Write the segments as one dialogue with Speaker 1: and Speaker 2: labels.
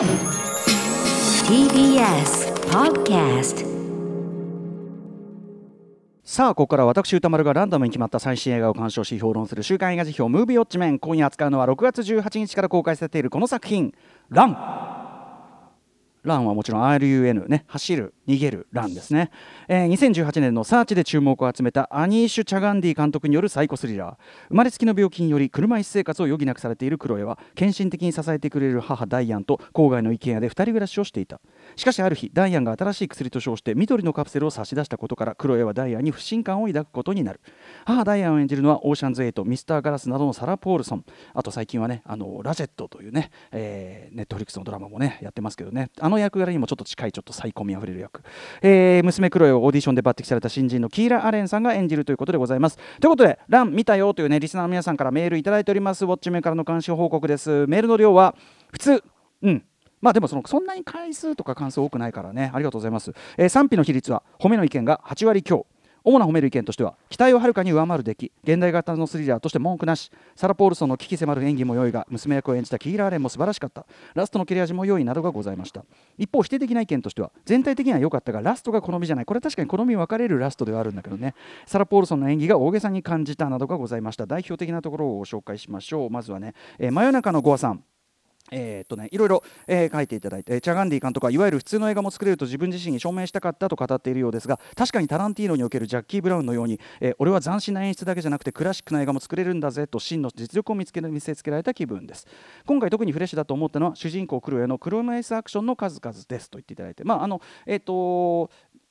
Speaker 1: TBS Podcast
Speaker 2: さあここから私歌丸がランダムに決まった最新映画を鑑賞し評論する週刊映画辞表ムービーウォッチメン。今夜扱うのは6月18日から公開されているこの作品「ラン」ランはもちろん RUN ね走る逃げるランですね、えー、2018年のサーチで注目を集めたアニーシュ・チャガンディ監督によるサイコスリラー。生まれつきの病気により車椅子生活を余儀なくされているクロエは献身的に支えてくれる母ダイアンと郊外の一軒家で2人暮らしをしていた。しかしある日ダイアンが新しい薬と称して緑のカプセルを差し出したことからクロエはダイアンに不信感を抱くことになる。母ダイアンを演じるのはオーシャンズ8ミスターガラスなどのサラ・ポールソンあと最近はねあのラチェッドというね、えー、ネットフリックスのドラマもねやってますけどね。あの役柄にもちょっと近いちょっとサイコみあふれる役、えー、娘クロエをオーディションで抜擢された新人のキーラ・アレンさんが演じるということでございます。ということで「ラン見たよ」というねリスナーの皆さんからメールいただいております。ウォッチメンからの監視報告です。メールの量は普通うん。まあでもそのそんなに回数とか関数多くないからね。ありがとうございます、えー、賛否の比率は褒めの意見が8割強。主な褒める意見としては期待をはるかに上回る出来現代型のスリラーとして文句なしサラ・ポールソンの危機迫る演技も良いが娘役を演じたキーラーレンも素晴らしかった。ラストの切れ味も良いなどがございました。一方否定的な意見としては全体的には良かったがラストが好みじゃない。これは確かに好み分かれるラストではあるんだけどね。サラ・ポールソンの演技が大げさに感じたなどがございました。代表的なところをご紹介しましょう。まずはね、えー、真夜中のゴアさん。えー、とね、いろいろ、えー、書いていただいて、チャガンディ監督はいわゆる普通の映画も作れると自分自身に証明したかったと語っているようですが確かにタランティーノにおけるジャッキー・ブラウンのように、えー、俺は斬新な演出だけじゃなくてクラシックな映画も作れるんだぜと真の実力を見つけ見せつけられた気分です。今回特にフレッシュだと思ったのは主人公クロエのクロマイスアクションの数々ですと言っていただいてまああのえっ、と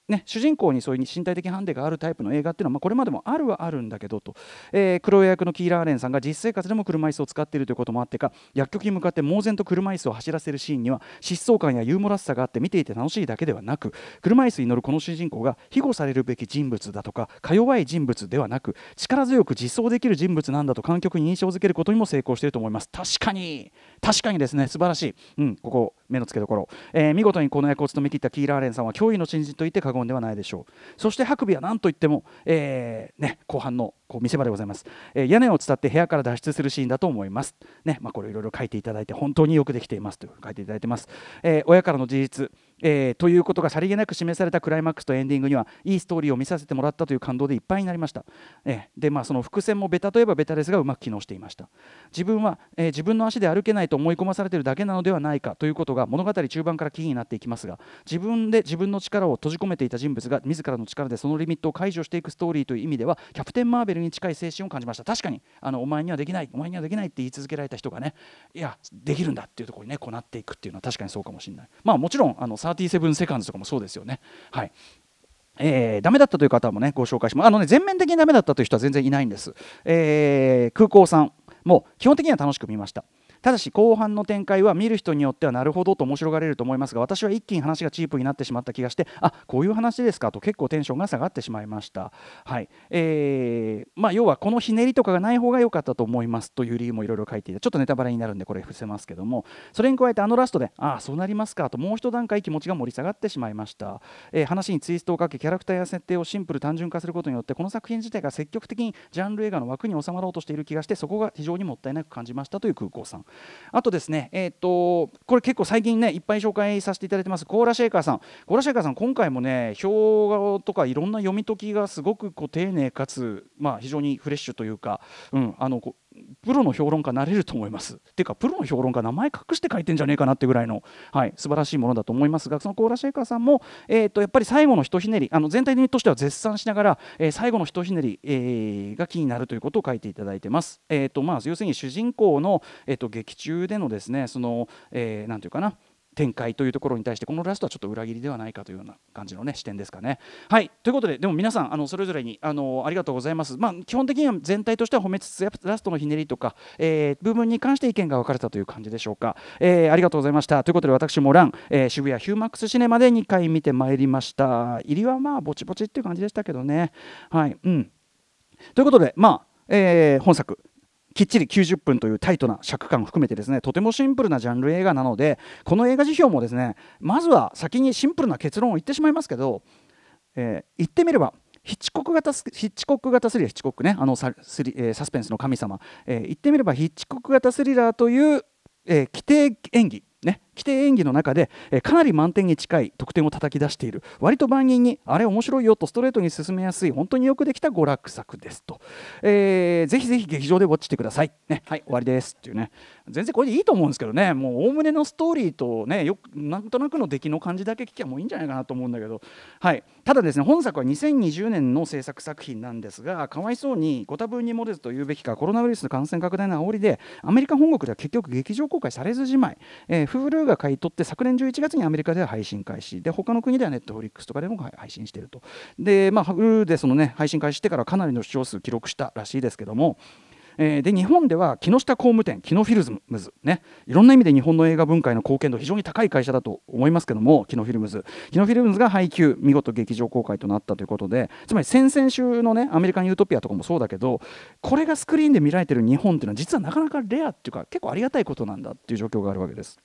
Speaker 2: ね、主人公にそういう身体的ハンデがあるタイプの映画っていうのは、まあ、これまでもあるはあるんだけどと、えー、黒役のキーラーレンさんが実生活でも車椅子を使っているということもあってか薬局に向かって猛然と車椅子を走らせるシーンには疾走感やユーモラスさがあって見ていて楽しいだけではなく車椅子に乗るこの主人公が庇護されるべき人物だとかか弱い人物ではなく力強く実装できる人物なんだと観客に印象づけることにも成功していると思います。確かに。確かにですね。素晴らしい、うん、ここ目の付けどころ、えー、見事にこの役を務めきったキーラーレンさんは驚異の新人と言って過言ではないでしょう。そしてハクビは何といっても、えーね、後半のこう見せ場でございます、えー、屋根を伝って部屋から脱出するシーンだと思います、ねまあ、これいろいろ書いていただいて本当によくできていますと書いていただいてます、え、親からの事実。えー、ということがさりげなく示されたクライマックスとエンディングにはいいストーリーを見させてもらったという感動でいっぱいになりました、えー、でまあその伏線もベタといえばベタですがうまく機能していました。自分は、えー、自分の足で歩けないと思い込まされているだけなのではないかということが物語中盤からキーになっていきますが自分で自分の力を閉じ込めていた人物が自らの力でそのリミットを解除していくストーリーという意味ではキャプテン・マーベルに近い精神を感じました。確かにあのお前にはできないお前にはできないって言い続けられた人がねいやできるんだっていうところにねこうなっていくっていうのは確かにそうかもしれない。まあもちろんあの37セカンドとかもそうですよね。はいえー、ダメだったという方もねご紹介しますあのね全面的にダメだったという人は全然いないんです、えー、空港さんも基本的には楽しく見ましたただし後半の展開は見る人によってはなるほどと面白がれると思いますが私は一気に話がチープになってしまった気がしてあこういう話ですかと結構テンションが下がってしまいました、はい。えーまあ、要はこのひねりとかがない方が良かったと思いますという理由もいろいろ書いていてちょっとネタバレになるんでこれ伏せますけどもそれに加えてあのラストでああそうなりますかともう一段階気持ちが盛り下がってしまいました、えー、話にツイストをかけキャラクターや設定をシンプル単純化することによってこの作品自体が積極的にジャンル映画の枠に収まろうとしている気がしてそこが非常にもったいなく感じましたという空港さん。あとですね、えーと、これ結構最近ねいっぱい紹介させていただいてます。コーラシェーカーさん。コーラシェーカーさん今回もね表とかいろんな読み解きがすごくこう丁寧かつ、まあ、非常にフレッシュというか、うん、あのプロの評論家なれると思います。っていうかプロの評論家名前隠して書いてんじゃねえかなってぐらいの、はい、素晴らしいものだと思いますがそのコーラシェイカーさんも、えーと、やっぱり最後のひとひねりあの全体としては絶賛しながら、えー、最後のひとひねり、えー、が気になるということを書いていただいてます。えーとまあ、要するに主人公の、えーと、劇中でのですねその、えー、ていうかな展開というところに対してこのラストはちょっと裏切りではないかというような感じの、ね、視点ですかね。はいということででも皆さんあのそれぞれにあのありがとうございます。まあ、基本的には全体としては褒めつつラストのひねりとか、えー、部分に関して意見が分かれたという感じでしょうか。えー、ありがとうございましたということで私もラン、えー、渋谷ヒューマックスシネマで2回見てまいりました。入りはまあぼちぼちっていう感じでしたけどね。はいうん、ということでまあ、えー、本作きっちり90分というタイトな尺感を含めてですねとてもシンプルなジャンル映画なのでこの映画辞表もですねまずは先にシンプルな結論を言ってしまいますけど、えー、言ってみればヒッチコック型ヒッチコック型スリラーヒッチコックねあのサスリ、えー、サスペンスの神様、えー、言ってみればヒッチコック型スリラーという、えー、規定演技。ね、規定演技の中で、えー、かなり満点に近い得点を叩き出している。割と万人にあれ面白いよとストレートに進めやすい本当によくできた娯楽作ですと、えー、ぜひぜひ劇場でウォッチしてください、ね、はい。終わりですっていうね。全然これでいいと思うんですけどね。もうおおむねのストーリーとねよなんとなくの出来の感じだけ聞きゃもういいんじゃないかなと思うんだけど、はい、ただですね本作は2020年の制作作品なんですがかわいそうにご多分に漏れずと言うべきかコロナウイルスの感染拡大の煽りでアメリカ本国では結局劇場公開されずじまい、えー、Hulu が買い取って昨年11月にアメリカでは配信開始。で他の国では Netflix とかでも配信していると。で、まあ、Hulu でその、ね、配信開始してからかなりの視聴数記録したらしいですけどもえ、で日本では木下工務店キノフィルムズねいろんな意味で日本の映画文化への貢献度非常に高い会社だと思いますけどもキノフィルムズ。キノフィルムズが配給見事劇場公開となったということで。つまり先々週のねアメリカン・ユートピアとかもそうだけどこれがスクリーンで見られてる日本っていうのは実はなかなかレアっていうか結構ありがたいことなんだっていう状況があるわけです。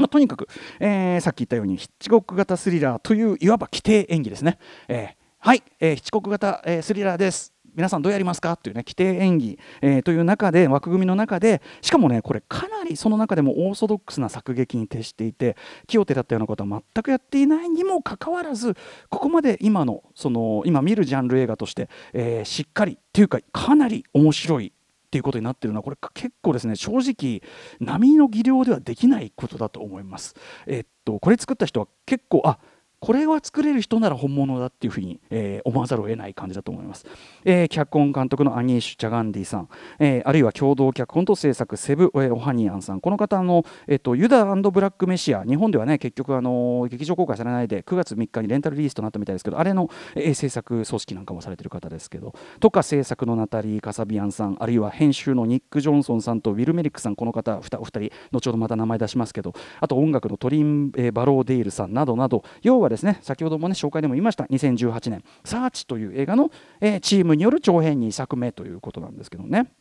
Speaker 2: まあ、とにかく、えー、さっき言ったようにヒッチコック型スリラーといういわば規定演技ですね。えー、はい、えー、ヒッチコック型、え、スリラーです。皆さんどうやりますか？っていうね規定演技、えー、という中で枠組みの中でしかもねこれかなりその中でもオーソドックスな作劇に徹していて木を手だったようなことは全くやっていないにもかかわらずここまで今のその今見るジャンル映画として、えー、しっかりっていうかかなり面白いっていうことになってるのはこれ結構ですね正直波の技量ではできないことだと思います。え、っとこれ作った人は結構あこれは作れる人なら本物だっていうふうに、えー、思わざるを得ない感じだと思います、えー、脚本監督のアニーシュ・チャガンディさん、えー、あるいは共同脚本と制作セブ・オハニアンさん。この方の、えーと、ユダブラック・メシア。日本ではね結局あの劇場公開されないで9月3日にレンタルリリースとなったみたいですけどあれの、えー、制作組織なんかもされてる方ですけど。とか制作のナタリー・カサビアンさん。あるいは編集のニック・ジョンソンさんとウィル・メリックさん。この方お二人後ほどまた名前出しますけど。あと音楽のトリン・え、バローデイルさんなどなど。要はですね先ほどもね紹介でも言いました2018年「サーチ」という映画の、え、チームによる長編2作目ということなんですけどね。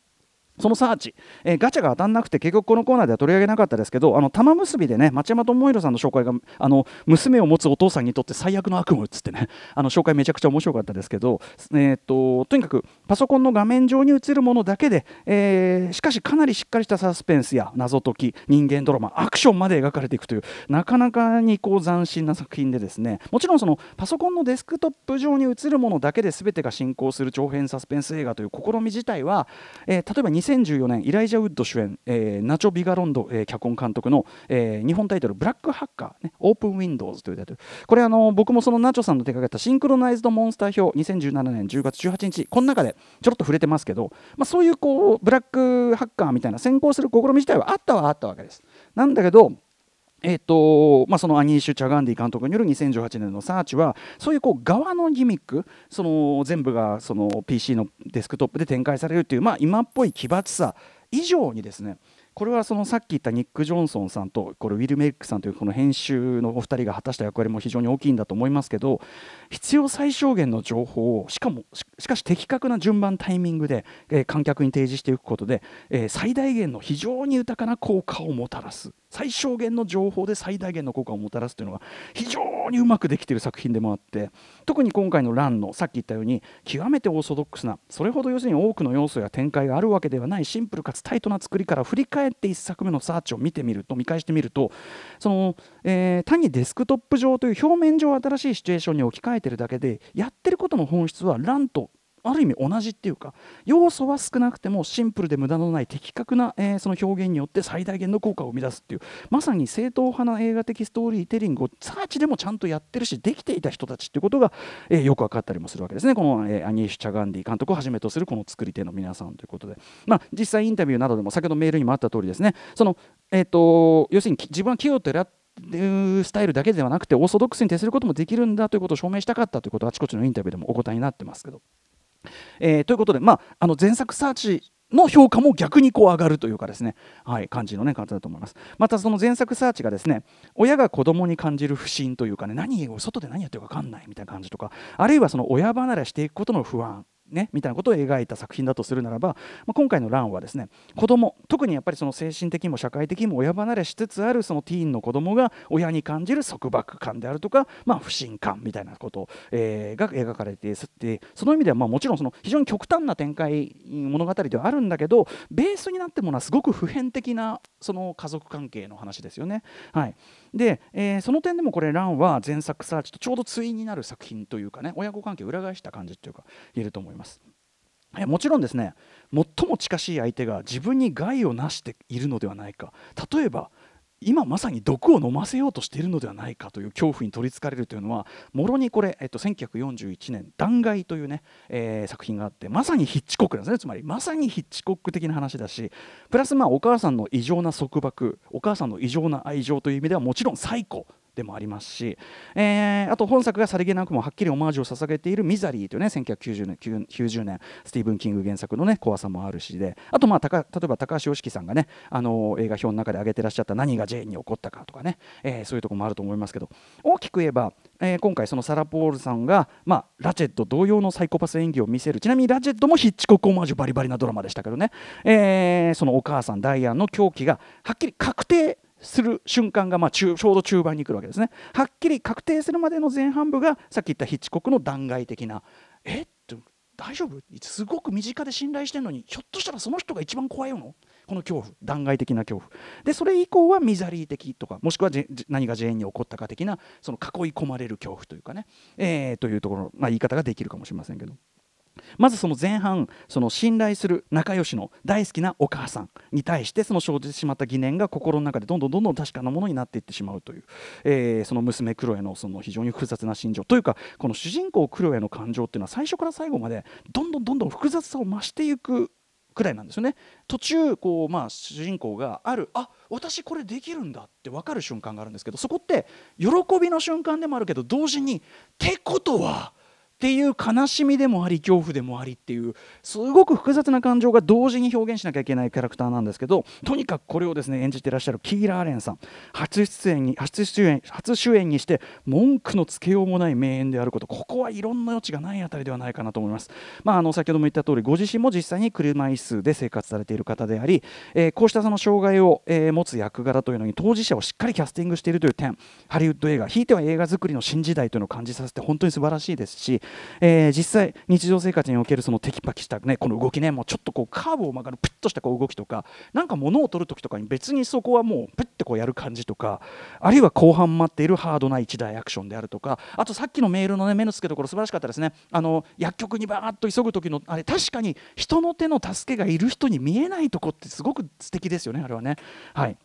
Speaker 2: そのサーチ、えー、ガチャが当たんなくて結局このコーナーでは取り上げなかったですけどあの玉結びでね町山智弘さんの紹介があの娘を持つお父さんにとって最悪の悪夢っつってねあの紹介めちゃくちゃ面白かったですけど、えーと、とにかくパソコンの画面上に映るものだけで、えー、しかしかなりしっかりしたサスペンスや謎解き人間ドラマアクションまで描かれていくというなかなかにこう斬新な作品でですねもちろんそのパソコンのデスクトップ上に映るものだけで全てが進行する長編サスペンス映画という試み自体は、えー、例えば2014年イライジャ・ウッド主演、えー、ナチョ・ビガロンド、えー、脚本監督の、えー、日本タイトル「ブラックハッカー、ね」オープン・ウィンドウズというタイトル。これあの僕もそのナチョさんの手掛けたシンクロナイズド・モンスター表2017年10月18日この中でちょろっと触れてますけど、まあ、そういうこうブラックハッカーみたいな先行する試み自体はあったはあったわけです。なんだけどえーとまあ、そのアニーシュ・チャガンディ監督による2018年のサーチはそういうこう側のギミックその全部がその PC のデスクトップで展開されるという、まあ、今っぽい奇抜さ以上にですねこれはそのさっき言ったニック・ジョンソンさんとこれウィル・メイクさんというこの編集のお二人が果たした役割も非常に大きいんだと思いますけど必要最小限の情報をしかもしかし的確な順番タイミングで、えー、観客に提示していくことで、えー、最大限の非常に豊かな効果をもたらす。最小限の情報で最大限の効果をもたらすというのが非常にうまくできている作品でもあって特に今回の「ラン」のさっき言ったように極めてオーソドックスなそれほど要するに多くの要素や展開があるわけではないシンプルかつタイトな作りから振り返って1作目のサーチを見てみると見返してみるとその、えー、単にデスクトップ上という表面上新しいシチュエーションに置き換えてるだけでやってることの本質はランとある意味同じっていうか要素は少なくてもシンプルで無駄のない的確な、えー、その表現によって最大限の効果を生み出すっていうまさに正統派な映画的ストーリーテリングをサーチでもちゃんとやってるしできていた人たちっていうことが、えー、よく分かったりもするわけですね。この、えー、アニーシュ・チャガンディ監督をはじめとするこの作り手の皆さんということで、まあ、実際インタビューなどでも先ほどメールにもあった通りですね。その、えーと、要するに自分は木をてらいうスタイルだけではなくてオーソドックスに徹することもできるんだということを証明したかったということをあちこちのインタビューでもお答えになってますけど。えー、ということで、まあ、あの前作サーチの評価も逆にこう上がるというかですね、はい、感じの、ね、方だと思います。またその前作サーチがですね親が子供に感じる不信というかね何を外で何やってるか分かんないみたいな感じとかあるいはその親離れしていくことの不安ね、みたいなことを描いた作品だとするならば、まあ、今回の「ラン」はですね子供特にやっぱりその精神的にも社会的にも親離れしつつあるそのティーンの子供が親に感じる束縛感であるとか、まあ、不信感みたいなこと、えー、が描かれていてその意味ではまあもちろんその非常に極端な展開物語ではあるんだけどベースになってものはすごく普遍的なその家族関係の話ですよね。はい、で、えー、その点でもこれ「ラン」は前作サーチとちょうど対になる作品というかね親子関係を裏返した感じというか言えると思います。えもちろんですね最も近しい相手が自分に害をなしているのではないか。例えば今まさに毒を飲ませようとしているのではないかという恐怖に取りつかれるというのはもろにこれ、えっと、1941年「断崖」というね、えー、作品があってまさにヒッチコックなんですね。つまりまさにヒッチコック的な話だしプラスまあお母さんの異常な束縛お母さんの異常な愛情という意味ではもちろん最高。でもありますし、えー、あと本作がさりげなくもはっきりオマージュを捧げている「ミザリー」というね1990年 ,90 年スティーブン・キング原作のね怖さもあるしであとまあ例えば高橋良樹さんがねあの映画表の中で挙げてらっしゃった何がジェーンに起こったかとかね、えー、そういうとこもあると思いますけど大きく言えば、えー、今回そのサラ・ポールさんが、まあ、ラチェット同様のサイコパス演技を見せる。ちなみにラチェットもヒッチコックオマージュバリバリなドラマでしたけどね、えー、そのお母さんダイアンの狂気がはっきり確定する瞬間がまあちょうど中盤に来るわけですね。はっきり確定するまでの前半部がさっき言ったヒッチコックの断崖的なえっ？大丈夫すごく身近で信頼してるのにひょっとしたらその人が一番怖いの？この恐怖断崖的な恐怖。でそれ以降はミザリー的とかもしくは何がジェーンに起こったか的なその囲い込まれる恐怖というかね、えー、というところ、まあ、言い方ができるかもしれませんけど。まずその前半その信頼する仲良しの大好きなお母さんに対してその生じてしまった疑念が心の中でどんどんどんどん確かなものになっていってしまうという、えー、その娘クロエのその非常に複雑な心情というかこの主人公クロエの感情っていうのは最初から最後までどんどんどんどん複雑さを増していくくらいなんですよね。途中こう、まあ、主人公があるあ私これできるんだって分かる瞬間があるんですけどそこって喜びの瞬間でもあるけど同時にてことはっていう悲しみでもあり恐怖でもありっていうすごく複雑な感情が同時に表現しなきゃいけないキャラクターなんですけどとにかくこれをですね演じてらっしゃるキーラーレンさん初出演に初出演初主演にして文句のつけようもない名演であることここはいろんな余地がないあたりではないかなと思います、まあ、あの先ほども言った通りご自身も実際に車椅子で生活されている方であり、えー、こうしたその障害を、えー、持つ役柄というのに当事者をしっかりキャスティングしているという点ハリウッド映画ひいては映画作りの新時代というのを感じさせて本当に素晴らしいですし、えー、実際日常生活におけるそのテキパキした、ね、この動きねもうちょっとこうカーブを曲がるプッとしたこう動きとかなんか物を取る時とかに別にそこはもうプッてこうやる感じとかあるいは後半待っているハードな一大アクションであるとかあとさっきのメールの、ね、目の付けどころ素晴らしかったですねあの薬局にバーッと急ぐ時のあれ確かに人の手の助けがいる人に見えないとこってすごく素敵ですよねあれはね。はい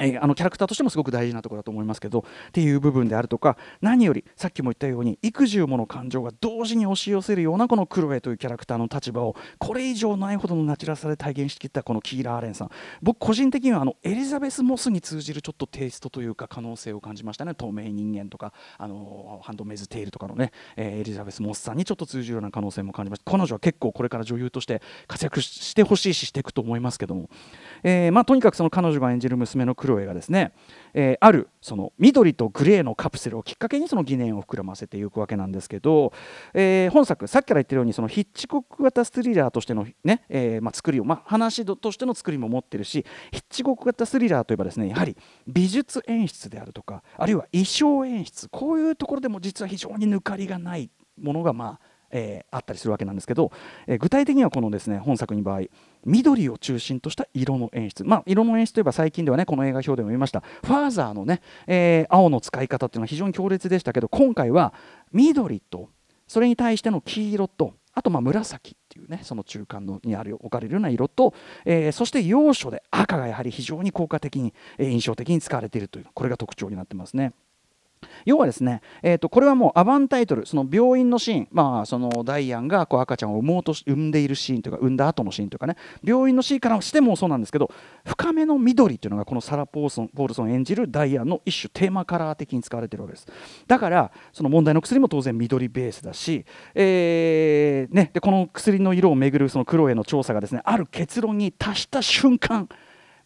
Speaker 2: えあのキャラクターとしてもすごく大事なところだと思いますけどっていう部分であるとか何よりさっきも言ったように幾重もの感情が同時に押し寄せるようなこのクロエというキャラクターの立場をこれ以上ないほどのナチュラさで体現してきたこのキーラー・アレンさん。僕個人的にはあのエリザベス・モスに通じるちょっとテイストというか可能性を感じましたね。透明人間とかあのハンドメズ・テイルとかのね、えー、エリザベス・モスさんにちょっと通じるような可能性も感じました。彼女は結構これから女優として活躍してほしいししていくと思いますけども、えーまあ、とにかくその彼女が演じる娘のクロエがですねえー、あるその緑とグレーのカプセルをきっかけにその疑念を膨らませていくわけなんですけど、えー、本作さっきから言ってるようにそのヒッチコック型スリラーとしてのね、えーまあ、作りを、まあ、話としての作りも持ってるしヒッチコック型スリラーといえばですねやはり美術演出であるとかあるいは衣装演出こういうところでも実は非常に抜かりがないものがまあえー、あったりするわけなんですけど、えー、具体的にはこのですね本作の場合緑を中心とした色の演出、まあ、色の演出といえば最近ではねこの映画表でも言いましたファーザーのね、えー、青の使い方っていうのは非常に強烈でしたけど今回は緑とそれに対しての黄色とあとまあ紫っていうねその中間のにある置かれるような色と、えー、そして要所で赤がやはり非常に効果的に、えー、印象的に使われているというこれが特徴になってますね。要はですね、えー、とこれはもうアバンタイトルその病院のシーン、まあ、そのダイアンがこう赤ちゃんを産もうと産んでいるシーンというか産んだ後のシーンというかね。病院のシーンからしてもそうなんですけど深めの緑というのがこのサラ・ポーソンポールソン演じるダイアンの一種テーマカラー的に使われているわけです。だからその問題の薬も当然緑ベースだし、えーね、でこの薬の色をめぐるそのクロエの調査がですねある結論に達した瞬間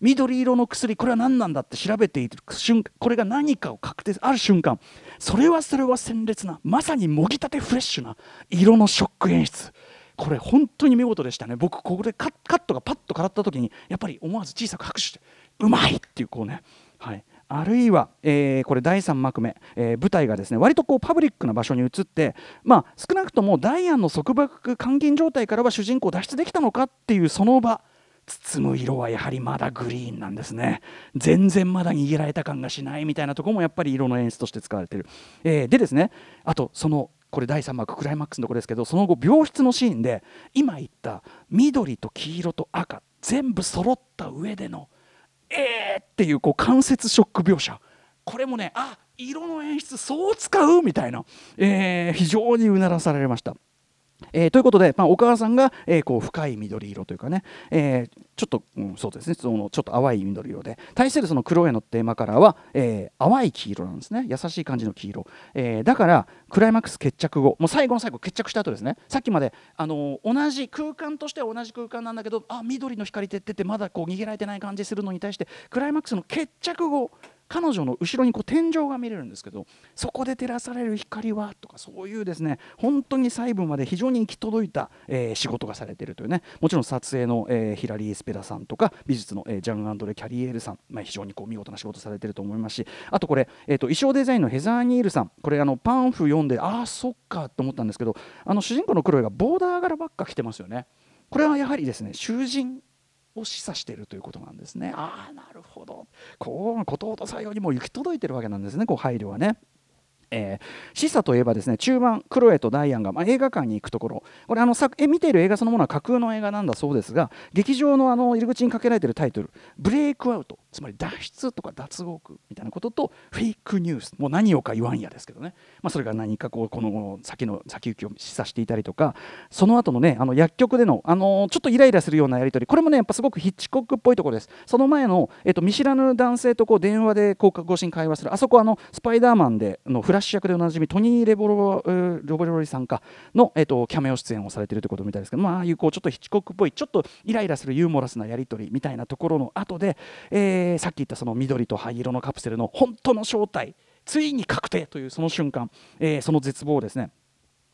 Speaker 2: 緑色の薬これは何なんだって調べている瞬間これが何かを確定ある瞬間それはそれは鮮烈なまさにもぎたてフレッシュな色のショック演出。これ本当に見事でしたね。僕ここでカットがパッと変わった時にやっぱり思わず小さく拍手してうまいっていうこうね。はい。あるいは、えー、これ第3幕目、えー、舞台がですね割とこうパブリックな場所に移って、まあ、少なくともダイアンの束縛監禁状態からは主人公脱出できたのかっていうその場包む色はやはりまだグリーンなんですね。全然まだ握られた感がしないみたいなとこもやっぱり色の演出として使われてる、えー、でですねあとそのこれ第3幕クライマックスのところですけどその後病室のシーンで今言った緑と黄色と赤全部揃った上でのえーっていうこう間接ショック描写。これもねあ色の演出そう使うみたいな、えー、非常にうならされました。えー、ということで、まあ、お母さんが、えー、こう深い緑色というかね、えー、ちょっと、うん、そうですねそのちょっと淡い緑色で対するその黒へのテーマカラーは、え淡い黄色なんですね。優しい感じの黄色、えだからクライマックス決着後もう最後の最後決着した後ですね。さっきまで、あの同じ空間としては同じ空間なんだけどあ緑の光照っててまだこう逃げられてない感じするのに対してクライマックスの決着後彼女の後ろにこう天井が見れるんですけどそこで照らされる光はとかそういうですね本当に細部まで非常に行き届いた、えー、仕事がされているというねもちろん撮影の、えー、ヒラリー・スペラさんとか美術の、えー、ジャン・アンドレ・キャリエールさん、まあ、非常にこう見事な仕事されていると思いますしあとこれ、えーと、衣装デザインのヘザー・ニールさんこれあのパンフ読んでああそっかと思ったんですけどあの主人公のクロエがボーダー柄ばっか着てますよね。これはやはりですね囚人を示唆しているということなんですね。ああなるほどこうことと採用にも行き届いてるわけなんですねこう配慮はね。えー、示唆といえばですね中盤クロエとダイアンが、まあ、映画館に行くところ。これあの作え見ている映画そのものは架空の映画なんだそうですが劇場のあの入り口にかけられているタイトル「ブレイクアウト」つまり脱出とか脱獄みたいなこととフェイクニュース。もう何をか言わんやですけどね、まあ、それが何かこうこの先の先行きを示唆していたりとか。その後のねあの薬局でのあのちょっとイライラするようなやり取り。これもねやっぱすごくヒッチコックっぽいところです。その前の、えっと、見知らぬ男性とこう電話でこう越しに会話する。あそこあのスパイダーマンでのフラッシュ役でおなじみトニー・レボロロボロリさんかの、えっと、キャメオ出演をされているということみたいですけど、まあああいうこうちょっとヒッチコックっぽいちょっとイライラするユーモラスなやり取りみたいなところの後で、えー、さっき言ったその緑と灰色のカプセルの本当の正体ついに確定というその瞬間、えー、その絶望をですね。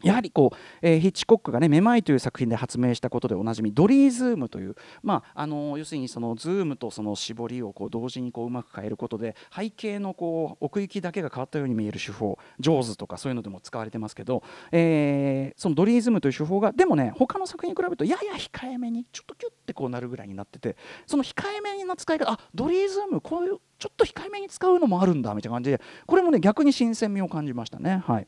Speaker 2: やはりこう、えー、ヒッチコックがね「めまい」という作品で発明したことでおなじみドリーズームという、まあ、あの要するにそのズームとその絞りをこう同時にこううまく変えることで背景のこう奥行きだけが変わったように見える手法ジョーズとかそういうのでも使われてますけど、えー、そのドリーズームという手法がでもね他の作品に比べるとやや控えめにちょっとキュッてこうなるぐらいになっててその控えめな使い方あドリーズームこういうちょっと控えめに使うのもあるんだみたいな感じでこれもね逆に新鮮味を感じましたね。はい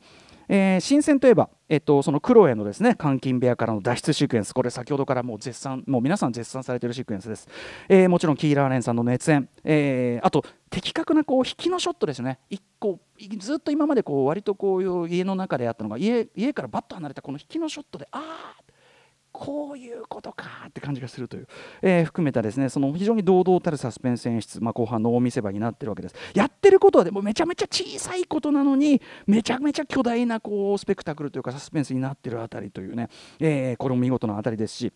Speaker 2: えー、新鮮といえば、えっと、そのクロエのですね監禁部屋からの脱出シークエンス。これ先ほどからもう絶賛もう皆さん絶賛されているシークエンスです、えー、もちろんキーラーレンさんの熱演、えー、あと的確なこう引きのショットですね。一個ずっと今までこう割とこういう家の中であったのが家家からバッと離れたこの引きのショットでああこういうことかって感じがするという、えー、含めたですねその非常に堂々たるサスペンス演出、まあ、後半の大見せ場になってるわけです。やってることはでもめちゃめちゃ小さいことなのにめちゃめちゃ巨大なこうスペクタクルというかサスペンスになってるあたりというね、えー、これも見事なあたりですし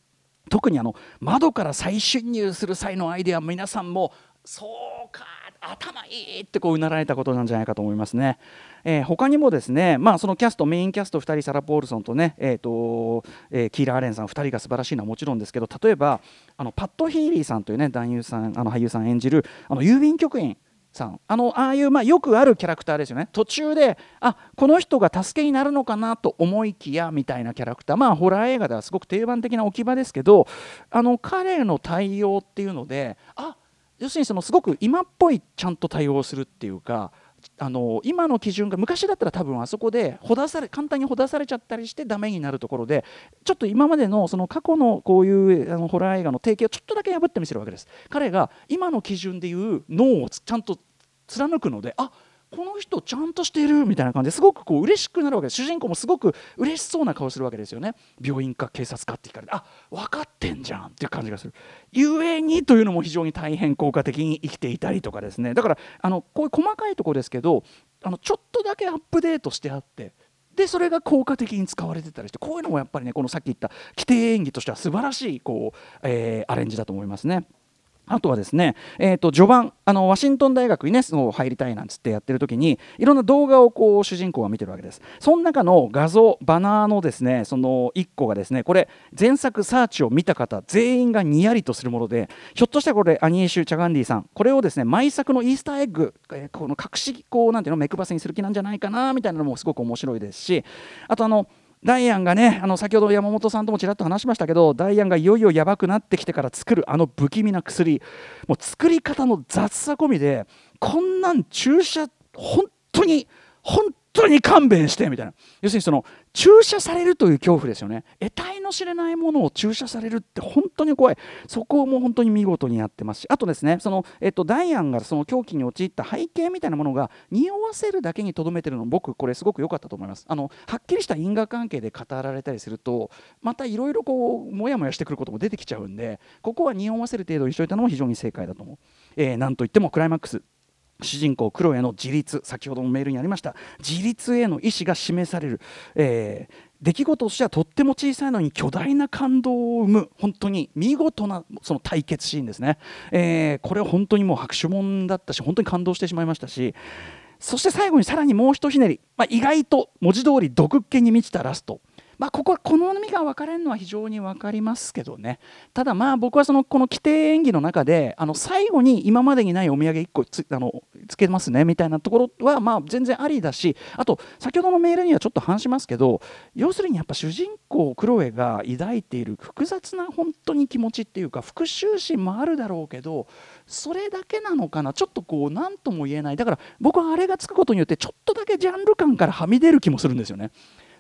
Speaker 2: 特にあの窓から再侵入する際のアイデア皆さんもそうか頭いいってこううなられたことなんじゃないかと思いますね。えー、他にもですね、まあ、そのキャストメインキャスト2人サラ・ポールソンとね、えーとえー、キーラ・アレンさん2人が素晴らしいのはもちろんですけど例えばあのパッド・ヒーリーさんというね男優さんあの俳優さん演じるあの郵便局員さん。あのああいう、まあ、よくあるキャラクターですよね。途中であこの人が助けになるのかなと思いきやみたいなキャラクター。まあホラー映画ではすごく定番的な置き場ですけどあの彼の対応っていうのであっ要するにそのすごく今っぽいちゃんと対応するっていうかあの今の基準が昔だったら多分あそこでほだされ簡単にほだされちゃったりしてダメになるところでちょっと今までのその過去のこういうあのホラー映画の提携をちょっとだけ破ってみせるわけです。彼が今の基準でいう脳をちゃんと貫くのであっこの人ちゃんとしてるみたいな感じですごくこう嬉しくなるわけです。主人公もすごく嬉しそうな顔するわけですよね。病院か警察かって聞かれてあ分かってんじゃんっていう感じがする。ゆえにというのも非常に大変効果的に生きていたりとかですね。だからあのこういう細かいところですけどあのちょっとだけアップデートしてあってでそれが効果的に使われてたりしてこういうのもやっぱりねこのさっき言った規定演技としては素晴らしいこう、えー、アレンジだと思いますね。あとはですね、えー、と序盤あのワシントン大学にねその入りたいなんつってやってる時にいろんな動画をこう主人公が見てるわけです。その中の画像バナーのですねその1個がですねこれ前作サーチを見た方全員がにやりとするものでひょっとしたらこれアニエシュ・チャガンディさんこれをですね毎作のイースターエッグ、え、この隠しこうなんていうの目配せにする気なんじゃないかなみたいなのもすごく面白いですしあとあのダイアンがねあの先ほど山本さんともちらっと話しましたけどダイアンがいよいよやばくなってきてから作るあの不気味な薬。もう作り方の雑さ込みでこんなん注射本当に本当に勘弁してみたいな。要するにその注射されるという恐怖ですよね。得体の知れないものを注射されるって本当に怖い。そこも本当に見事にやってますし。あとですねその、えっと、ダイアンがその狂気に陥った背景みたいなものが匂わせるだけにとどめてるの僕これすごく良かったと思います。あのはっきりした因果関係で語られたりするとまたいろいろこうモヤモヤしてくることも出てきちゃうんでここは匂わせる程度にしといたのも非常に正解だと思う、えー、なんといってもクライマックス。主人公クロエの自立先ほどもメールにありました自立への意思が示される、えー、出来事としてはとっても小さいのに巨大な感動を生む本当に見事なその対決シーンですね、えー、これは本当にもう拍手もんだったし本当に感動してしまいましたしそして最後にさらにもうひとひねり、まあ、意外と文字通り毒っ気に満ちたラスト。まあ、ここは好みが分かれるのは非常に分かりますけどねただまあ僕はそのこの規定演技の中であの最後に今までにないお土産1個つあのつけますねみたいなところはまあ全然ありだしあと先ほどのメールにはちょっと話しますけど要するにやっぱ主人公クロエが抱いている複雑な本当に気持ちっていうか復讐心もあるだろうけどそれだけなのかなちょっとこう何とも言えないだから僕はあれがつくことによってちょっとだけジャンル感からはみ出る気もするんですよね。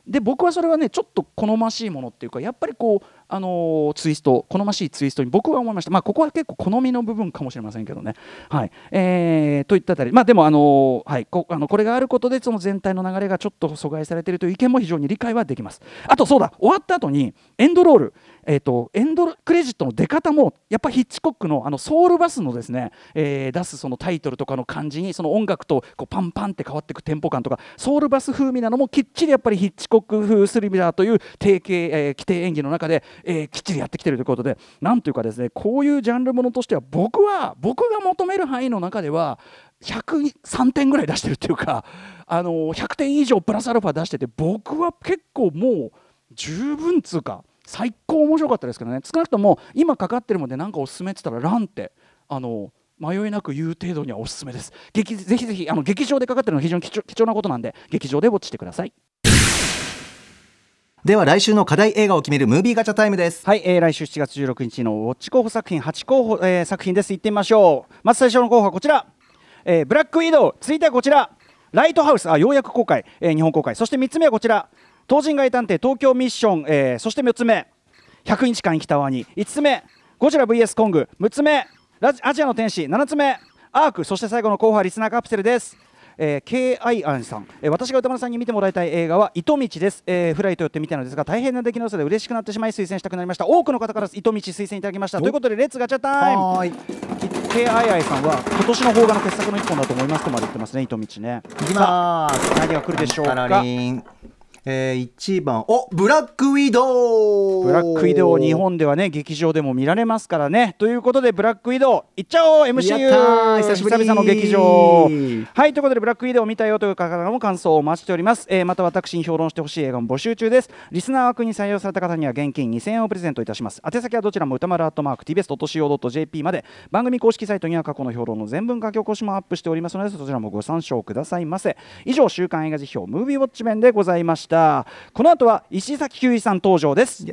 Speaker 2: で僕はそれはねちょっと好ましいものっていうかやっぱりこうあのツイスト好ましいツイストに僕は思いました。まあここは結構好みの部分かもしれませんけどね。はい。えー、といったあたり。まあでもあのはい。こあのこれがあることでその全体の流れがちょっと阻害されているという意見も非常に理解はできます。あとそうだ。終わった後にエンドロール。えーと、エンドクレジットの出方もやっぱヒッチコックのあのソウルバスのですね、えー、出すそのタイトルとかの感じにその音楽とこうパンパンって変わっていくテンポ感とかソウルバス風味なのもきっちりやっぱりヒッチコック風スリミラーという定型、えー、規定演技の中で、えー、きっちりやってきてるということでなんというかですねこういうジャンルものとしては僕は僕が求める範囲の中では103点ぐらい出してるっていうかあの100点以上プラスアルファ出してて僕は結構もう十分つうか最高面白かったですけどね。少なくとも今かかってるもんで何かおすすめって言ったらランってあの迷いなく言う程度にはおすすめです。劇ぜひぜひあの劇場でかかってるのは非常に貴重なことなんで劇場でウォッチしてください。
Speaker 3: では来週の課題映画を決めるムービーガチャタイムです。
Speaker 2: はい、えー、来週7月16日のウォッチ候補作品8候補、えー、作品です。いってみましょう。まず最初の候補はこちら、えー、ブラックウィドウ続いてはこちら。ライトハウスあようやく公開、えー、日本公開。そして3つ目はこちら。唐人街探偵東京ミッション、えー、そして4つ目。100日間生きたワニ。5つ目。ゴジラ VS コング。6つ目。ラジアジアの天使。7つ目。アーク。そして最後の候補はリスナーカプセルです。えー、KI アンさん、えー、私が宇多丸さんに見てもらいたい映画はいとみちです、えー、ふらりと寄ってみたのですが大変な出来の良さで嬉しくなってしまい推薦したくなりました。多くの方からいとみち推薦いただきました。ということで Let's ガチャ time。KII さんは今年の邦画の傑作の一本だと思いますとまで言ってますね糸道ね。
Speaker 3: いきます。
Speaker 2: 何が来るでしょうか？
Speaker 3: えー、1番。おブラックウィド
Speaker 2: ウ。ブラックウィドウ日本ではね劇場でも見られますからね。ということでブラックウィドウいっちゃおう MCU
Speaker 3: 久しぶり。
Speaker 2: 久々の劇場。はいということでブラックウィドウを見たよという方からも感想をお待ちしております、えー、また私に評論してほしい映画も募集中です。リスナー枠に採用された方には現金2000円をプレゼントいたします。宛先はどちらも歌丸アットマーク TBS.CO.JP まで。番組公式サイトには過去の評論の全文書き起こしもアップしておりますのでそちらもご参照くださいませ。以上週刊映画辞表ムービーウォッチメンでございましたこの後は石崎ひゅさん登場です。